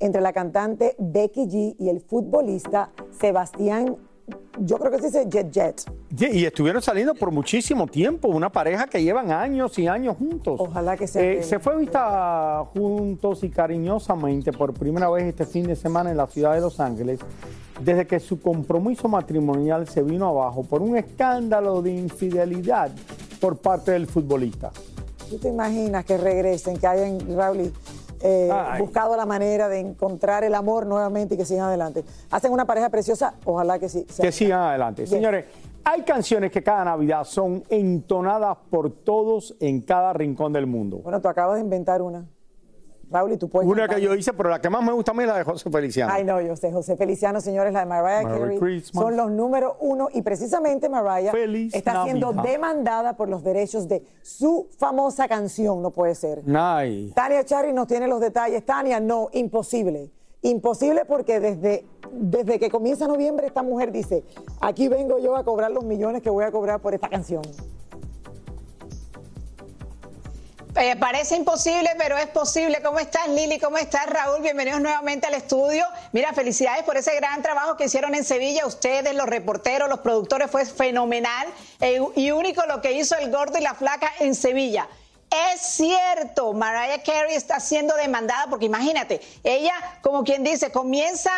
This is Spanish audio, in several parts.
entre la cantante Becky G y el futbolista Sebastián, yo creo que se dice Jet Jet. Y estuvieron saliendo por muchísimo tiempo, una pareja que llevan años y años juntos. Ojalá que se Eh, se fue vista juntos y cariñosamente por primera vez este fin de semana en la ciudad de Los Ángeles, desde que su compromiso matrimonial se vino abajo por un escándalo de infidelidad por parte del futbolista. ¿Tú te imaginas que regresen, que hayan, Raúl, eh, buscado la manera de encontrar el amor nuevamente y que sigan adelante? Hacen una pareja preciosa, ojalá que sí. Que sigan adelante. Señores, hay canciones que cada Navidad son entonadas por todos en cada rincón del mundo. Bueno, tú acabas de inventar una. Raúl, y tú puedes. Una cantar. que yo hice, pero la que más me gusta a mí es la de José Feliciano. Ay, no, yo sé, José Feliciano, señores, la de Mariah Carey Christmas. son los número uno y precisamente Mariah Feliz está siendo demandada por los derechos de su famosa canción, no puede ser. Ay. Tania Charry nos tiene los detalles. Tania, no, imposible. Imposible porque desde, desde que comienza noviembre esta mujer dice, aquí vengo yo a cobrar los millones que voy a cobrar por esta canción. Eh, parece imposible, pero es posible. ¿Cómo estás, Lili? ¿Cómo estás, Raúl? Bienvenidos nuevamente al estudio. Mira, felicidades por ese gran trabajo que hicieron en Sevilla. Ustedes, los reporteros, los productores, fue fenomenal eh, y único lo que hizo el gordo y la flaca en Sevilla. Es cierto, Mariah Carey está siendo demandada porque imagínate, ella, como quien dice, comienza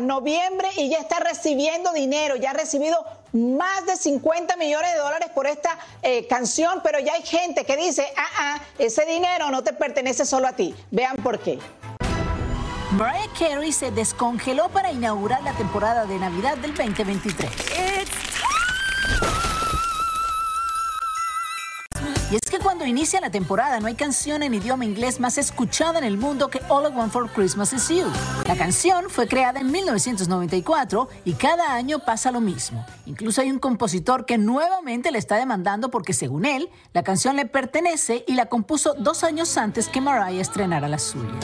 noviembre y ya está recibiendo dinero, ya ha recibido más de 50 millones de dólares por esta eh, canción, pero ya hay gente que dice, ah, ah, ese dinero no te pertenece solo a ti. Vean por qué. Mariah Carey se descongeló para inaugurar la temporada de Navidad del 2023. Y es que cuando inicia la temporada no hay canción en idioma inglés más escuchada en el mundo que All I Want for Christmas Is You. La canción fue creada en 1994 y cada año pasa lo mismo. Incluso hay un compositor que nuevamente le está demandando porque según él, la canción le pertenece y la compuso dos años antes que Mariah estrenara la suya.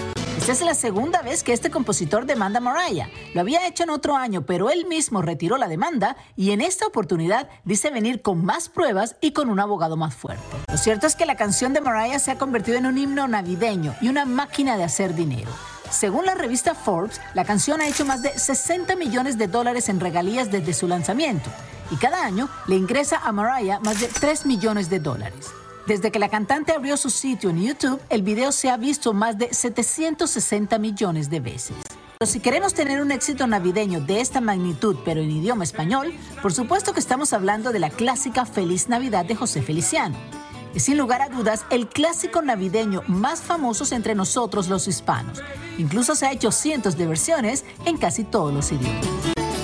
Es la segunda vez que este compositor demanda a Mariah. Lo había hecho en otro año, pero él mismo retiró la demanda y en esta oportunidad dice venir con más pruebas y con un abogado más fuerte. Lo cierto es que la canción de Mariah se ha convertido en un himno navideño y una máquina de hacer dinero. Según la revista Forbes, la canción ha hecho más de 60 millones de dólares en regalías desde su lanzamiento y cada año le ingresa a Mariah más de 3 millones de dólares. Desde que la cantante abrió su sitio en YouTube, el video se ha visto más de 760 millones de veces. Pero si queremos tener un éxito navideño de esta magnitud, pero en idioma español, por supuesto que estamos hablando de la clásica Feliz Navidad de José Feliciano. Es sin lugar a dudas el clásico navideño más famoso entre nosotros los hispanos. Incluso se ha hecho cientos de versiones en casi todos los idiomas.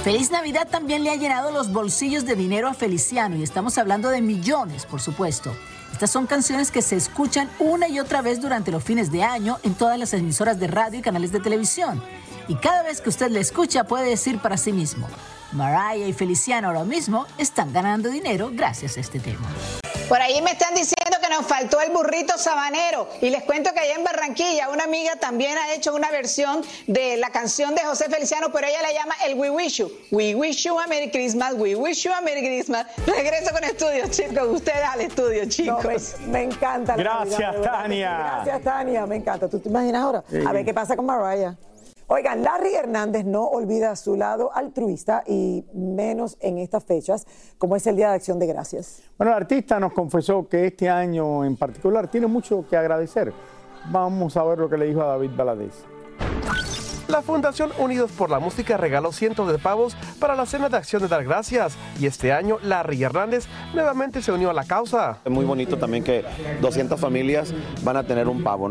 Feliz Navidad también le ha llenado los bolsillos de dinero a Feliciano y estamos hablando de millones, por supuesto. Estas son canciones que se escuchan una y otra vez durante los fines de año en todas las emisoras de radio y canales de televisión. Y cada vez que usted la escucha puede decir para sí mismo, Mariah y Feliciano ahora mismo están ganando dinero gracias a este tema. Por ahí me están diciendo nos faltó el burrito sabanero. Y les cuento que allá en Barranquilla una amiga también ha hecho una versión de la canción de José Feliciano, pero ella la llama el We Wish You. We Wish You a Merry Christmas, We Wish You a Merry Christmas. Regreso con estudios, chicos. Ustedes al estudio, chicos. me, encanta. La Gracias, Tania. Gracias, Tania. Me encanta. ¿Tú te imaginas ahora? A ver qué pasa con Mariah. Oigan, Larry Hernández no olvida su lado altruista y menos en estas fechas, como es el Día de Acción de Gracias. Bueno, el artista nos confesó que este año en particular tiene mucho que agradecer. Vamos a ver lo que le dijo a David Baladés. La Fundación Unidos por la Música regaló cientos de pavos para la cena de acción de dar gracias y este año Larry Hernández nuevamente se unió a la causa. Es muy bonito también que 200 familias van a tener un pavo.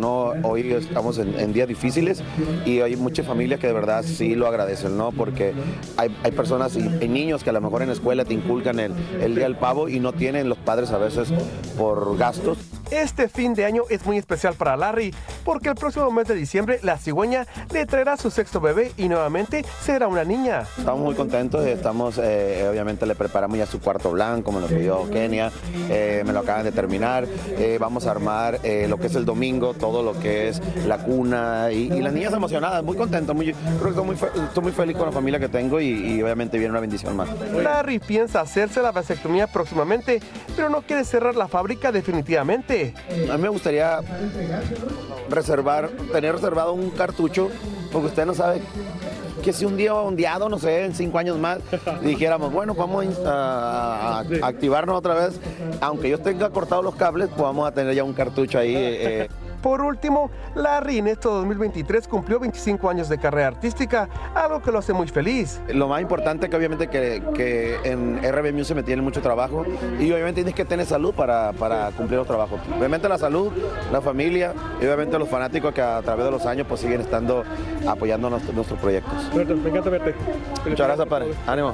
Hoy estamos en, días difíciles y hay muchas familias que de verdad sí lo agradecen, ¿no? Porque hay, personas y, niños que a lo mejor en la escuela te inculcan el, el día del pavo y no tienen los padres a veces por gastos. Este fin de año es muy especial para Larry porque el próximo mes de diciembre la cigüeña le traerá su sexto bebé y nuevamente será una niña. Estamos muy contentos, estamos, eh, obviamente le preparamos ya su cuarto blanco, me lo pidió Kenia, eh, me lo acaban de terminar, eh, vamos a armar lo que es el domingo, todo lo que es la cuna y, las niñas emocionadas, muy contentos, muy, creo que estoy muy, estoy muy feliz con la familia que tengo y, y obviamente viene una bendición más. Larry piensa hacerse la vasectomía próximamente, pero no quiere cerrar la fábrica definitivamente. A mí me gustaría reservar, tener reservado un cartucho, porque usted no sabe que si un día ondeado, no sé, en cinco años más, dijéramos, bueno, vamos a, activarnos otra vez, aunque yo tenga cortado los cables, pues vamos a tener ya un cartucho ahí. Eh, por último, Larry en este 2023 cumplió 25 años de carrera artística, algo que lo hace muy feliz. Lo más importante que obviamente que, que en RB Music me tiene mucho trabajo y obviamente tienes que tener salud para, para, cumplir los trabajos. Obviamente la salud, la familia y obviamente los fanáticos que a través de los años pues siguen estando apoyando nuestros proyectos. me encanta verte. Muchas gracias, padre. Ánimo.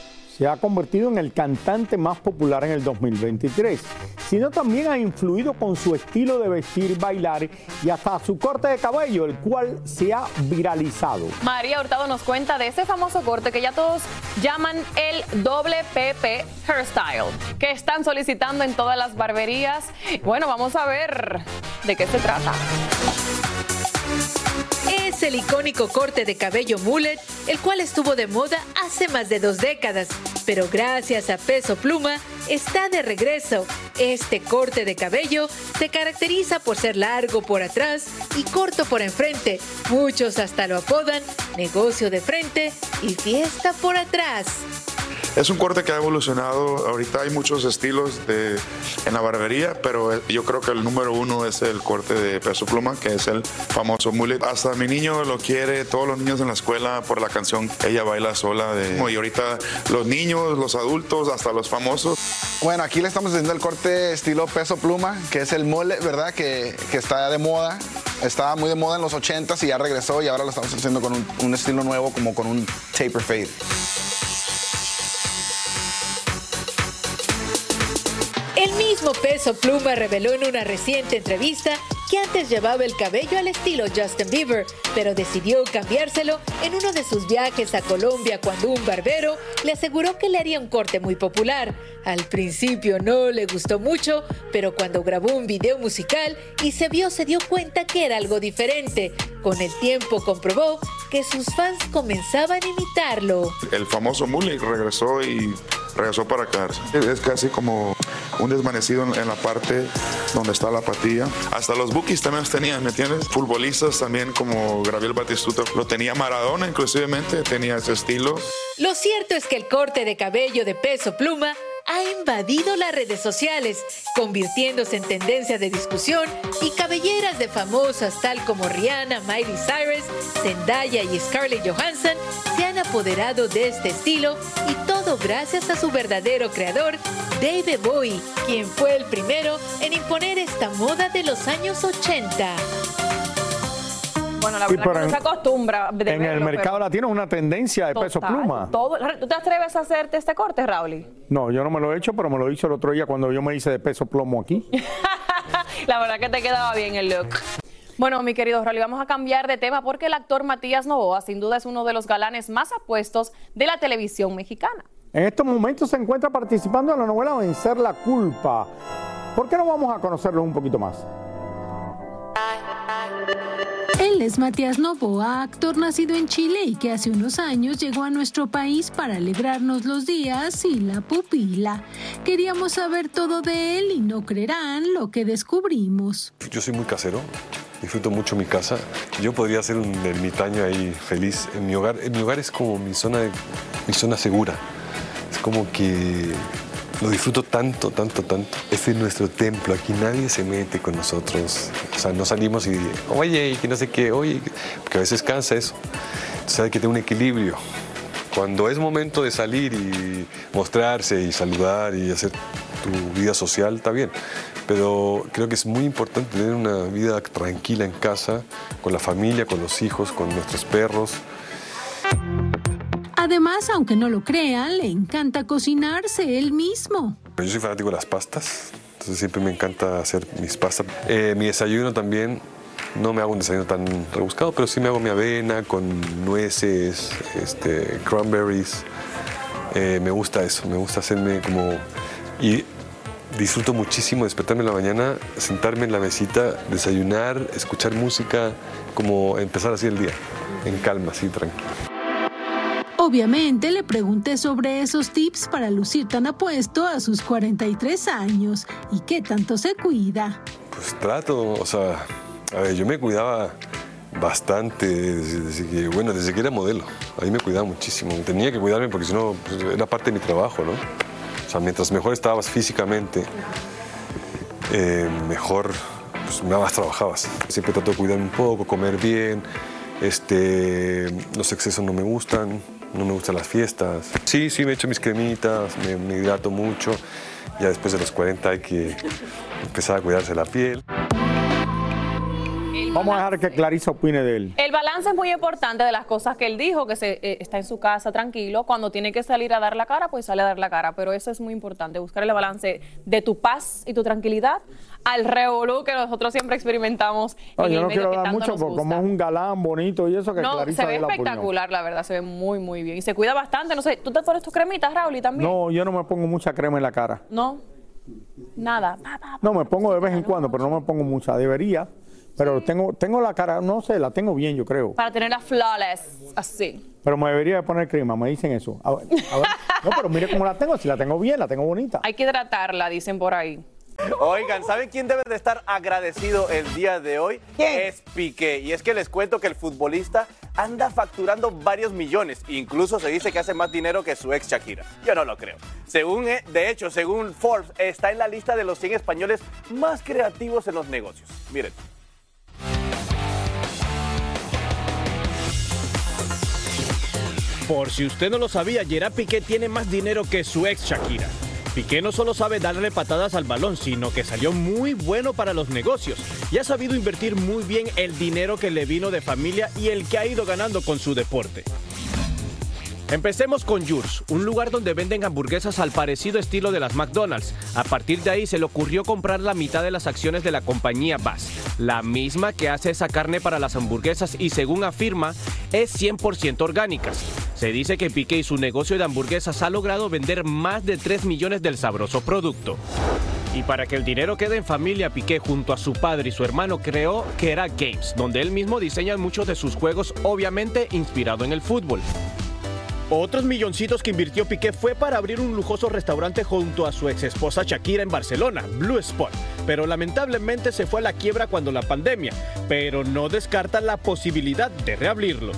se ha convertido en el cantante más popular en el 2023, sino también ha influido con su estilo de vestir, bailar y hasta su corte de cabello, el cual se ha viralizado. María Hurtado nos cuenta de ese famoso corte que ya todos llaman el doble PP hairstyle, que están solicitando en todas las barberías. Bueno, vamos a ver de qué se trata. Es el icónico corte de cabello mullet, el cual estuvo de moda hace más de dos décadas, pero gracias a Peso Pluma está de regreso. Este corte de cabello se caracteriza por ser largo por atrás y corto por enfrente. Muchos hasta lo apodan negocio de frente y fiesta por atrás. Es un corte que ha evolucionado. Ahorita hay muchos estilos de, en la barbería, pero yo creo que el número uno es el corte de peso pluma, que es el famoso mullet. Hasta mi niño lo quiere, todos los niños en la escuela por la canción Ella baila sola. De, y ahorita los niños, los adultos, hasta los famosos. Bueno, aquí le estamos haciendo el corte estilo peso pluma, que es el mole, ¿verdad? Que, que está de moda. Estaba muy de moda en los 80s y ya regresó y ahora lo estamos haciendo con un, un estilo nuevo, como con un taper fade. Mismo peso pluma reveló en una reciente entrevista que antes llevaba el cabello al estilo Justin Bieber, pero decidió cambiárselo en uno de sus viajes a Colombia cuando un barbero le aseguró que le haría un corte muy popular. Al principio no le gustó mucho, pero cuando grabó un video musical y se vio se dio cuenta que era algo diferente. Con el tiempo comprobó que sus fans comenzaban a imitarlo. El famoso mullet regresó y regresó para quedarse. Es casi como un desvanecido en, la parte donde está la patilla. Hasta los bookies también los tenían, ¿me entiendes? Futbolistas también como Gabriel Batistuta. Lo tenía Maradona inclusivemente, tenía ese estilo. Lo cierto es que el corte de cabello de peso pluma ha invadido las redes sociales, convirtiéndose en tendencia de discusión y cabelleras de famosas tal como Rihanna, Miley Cyrus, Zendaya y Scarlett Johansson se han apoderado de este estilo y todo gracias a su verdadero creador, David Bowie, quien fue el primero en imponer esta moda de los años 80. Bueno, la Sí, verdad que no se acostumbra de En el mercado pero latino es una tendencia de peso pluma. todo- ¿Tú te atreves a hacerte este corte, Raúl? No, yo no me lo he hecho, pero me lo hizo el otro día cuando yo me hice de peso plomo aquí. La verdad que te quedaba bien el look. Bueno, mi querido Raúl, vamos a cambiar de tema porque el actor Matías Novoa sin duda es uno de los galanes más apuestos de la televisión mexicana. En estos momentos se encuentra participando en la novela Vencer la culpa. ¿Por qué no vamos a conocerlo un poquito más? Él es Matías Novoa, actor nacido en Chile y que hace unos años llegó a nuestro país para alegrarnos los días sin la pupila. Queríamos saber todo de él y no creerán lo que descubrimos. Yo soy muy casero, disfruto mucho mi casa. Yo podría ser un ermitaño ahí feliz en mi hogar. En mi hogar es como mi zona, de- mi zona segura. Es como que lo disfruto tanto, tanto, tanto. Este es nuestro templo, aquí nadie se mete con nosotros. O sea, no salimos y, oye, y que no sé qué, oye, porque a veces cansa eso. Entonces hay que tener un equilibrio. Cuando es momento de salir y mostrarse y saludar y hacer tu vida social, está bien. Pero creo que es muy importante tener una vida tranquila en casa, con la familia, con los hijos, con nuestros perros. Además, aunque no lo crean, le encanta cocinarse él mismo. Yo soy fanático de las pastas, entonces siempre me encanta hacer mis pastas. Eh, mi desayuno también, no me hago un desayuno tan rebuscado, pero sí me hago mi avena con nueces, este, cranberries. Eh, me gusta eso, me gusta hacerme como... Y disfruto muchísimo despertarme en la mañana, sentarme en la mesita, desayunar, escuchar música, como empezar así el día, en calma, así tranquilo. Obviamente le pregunté sobre esos tips para lucir tan apuesto a sus 43 años y qué tanto se cuida. Pues trato, o sea, yo me cuidaba bastante desde, desde que, bueno, desde que era modelo. Ahí me cuidaba muchísimo. Tenía que cuidarme porque si no, pues, era parte de mi trabajo, ¿no? O sea, mientras mejor estabas físicamente, eh, mejor, pues más trabajabas. Siempre trato de cuidarme un poco, comer bien. Este, los excesos no me gustan, no me gustan las fiestas. Sí, sí, me echo mis cremitas, me, me hidrato mucho. Ya después de los 40 hay que empezar a cuidarse la piel. Vamos a dejar que Clarisa opine de él. El balance es muy importante de las cosas que él dijo, que se, eh, está en su casa tranquilo. Cuando tiene que salir a dar la cara, pues sale a dar la cara. Pero eso es muy importante, buscar el balance de tu paz y tu tranquilidad al revolú que nosotros siempre experimentamos No, en yo el no medio quiero dar mucho porque como es un galán bonito y eso que No, Clarisa se ve la espectacular, la verdad, se ve muy, muy bien. Y se cuida bastante, no sé, ¿tú te pones tus cremitas, Raúl, y también? No, yo no me pongo mucha crema en la cara. No, nada. No, me pongo de vez en cuando, pero no me pongo mucha. Debería. Pero tengo, tengo la cara, no sé, la tengo bien, yo creo. Para tenerla flawless, así. Pero me debería de poner crema, me dicen eso. A ver, a ver. No, pero mire cómo la tengo, si la tengo bien, la tengo bonita. Hay que hidratarla, dicen por ahí. Oigan, ¿saben quién debe de estar agradecido el día de hoy? Es Piqué. Y es que les cuento que el futbolista anda facturando varios millones. Incluso se dice que hace más dinero que su ex Shakira. Yo no lo creo. Según, eh, de hecho, según Forbes, está en la lista de los 100 españoles más creativos en los negocios. Miren. Por si usted no lo sabía, Gerard Piqué tiene más dinero que su ex Shakira. Piqué no solo sabe darle patadas al balón, sino que salió muy bueno para los negocios y ha sabido invertir muy bien el dinero que le vino de familia y el que ha ido ganando con su deporte. Empecemos con Jurs, un lugar donde venden hamburguesas al parecido estilo de las McDonald's. A partir de ahí se le ocurrió comprar la mitad de las acciones de la compañía Bass, la misma que hace esa carne para las hamburguesas y según afirma es 100% orgánicas. Se dice que Piqué y su negocio de hamburguesas ha logrado vender más de 3 millones del sabroso producto. Y para que el dinero quede en familia, Piqué junto a su padre y su hermano creó que era Games, donde él mismo diseña muchos de sus juegos, obviamente inspirado en el fútbol. Otros milloncitos que invirtió Piqué fue para abrir un lujoso restaurante junto a su ex esposa Shakira en Barcelona, Blue Spot, pero lamentablemente se fue a la quiebra cuando la pandemia, pero no descarta la posibilidad de reabrirlo.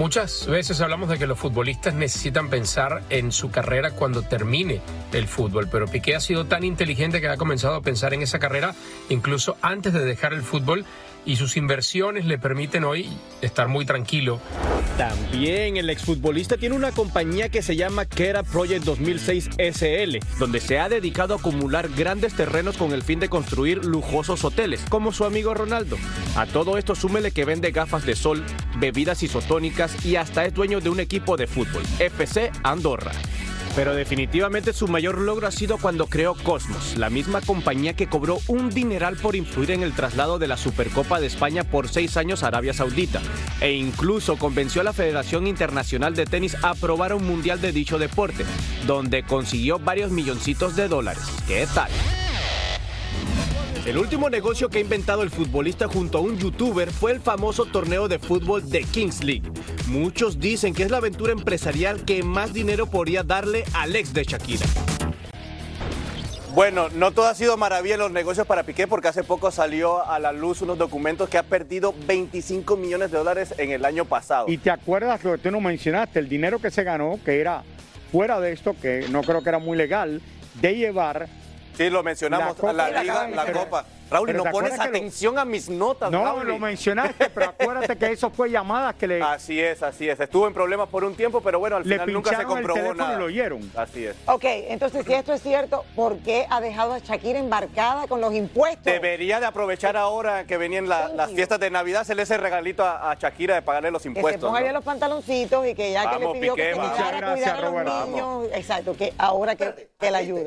Muchas veces hablamos de que los futbolistas necesitan pensar en su carrera cuando termine el fútbol, pero Piqué ha sido tan inteligente que ha comenzado a pensar en esa carrera incluso antes de dejar el fútbol y sus inversiones le permiten hoy estar muy tranquilo. También el exfutbolista tiene una compañía que se llama Kera Project 2006 SL, donde se ha dedicado a acumular grandes terrenos con el fin de construir lujosos hoteles, como su amigo Ronaldo. A todo esto súmele que vende gafas de sol, bebidas isotónicas y hasta es dueño de un equipo de fútbol, FC Andorra. Pero definitivamente su mayor logro ha sido cuando creó Cosmos, la misma compañía que cobró un dineral por influir en el traslado de la Supercopa de España por seis años a Arabia Saudita, e incluso convenció a la Federación Internacional de Tenis a aprobar un mundial de dicho deporte, donde consiguió varios milloncitos de dólares. ¿Qué tal? El último negocio que ha inventado el futbolista junto a un youtuber fue el famoso torneo de fútbol de Kings League. Muchos dicen que es la aventura empresarial que más dinero podría darle al ex de Shakira. Bueno, no todo ha sido maravilla en los negocios para Piqué porque hace poco salió a la luz unos documentos que ha perdido 25 millones de dólares en el año pasado. Y te acuerdas lo que tú no mencionaste, el dinero que se ganó, que era fuera de esto, que no creo que era muy legal, de llevar Sí, lo mencionamos, La la, copa. liga, la Pero- copa. Raúl, y pero no ¿te pones lo- atención a mis notas, No, Raúl. lo mencionaste, pero acuérdate que eso fue llamadas que le, Así es, así es. Estuvo en problemas por un tiempo, pero bueno, al le final nunca se el comprobó teléfono nada. y lo oyeron. Así es. Ok, entonces si esto es cierto, ¿por qué ha dejado a Shakira embarcada con los impuestos? Debería de aprovechar ahora que venían la- las fiestas de Navidad, hacerle ese regalito a, a Shakira de pagarle los que se impuestos. ponga los pantaloncitos y que ya que le pidió Piqué, que se a cuidar a los niños. Exacto, que ahora que, que la ayude.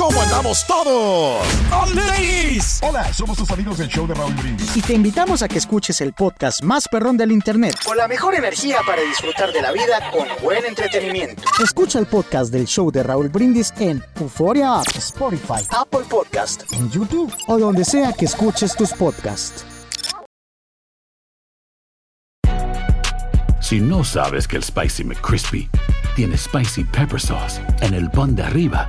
¿Cómo andamos todos? Hola, somos tus amigos del show de Raúl Brindis. Y te invitamos a que escuches el podcast más perrón del internet. Con la mejor energía para disfrutar de la vida con buen entretenimiento. Escucha el podcast del show de Raúl Brindis en Euforia App, Spotify, Apple Podcast. en YouTube o donde sea que escuches tus podcasts. Si no sabes que el Spicy McCrispy tiene Spicy Pepper Sauce en el pan de arriba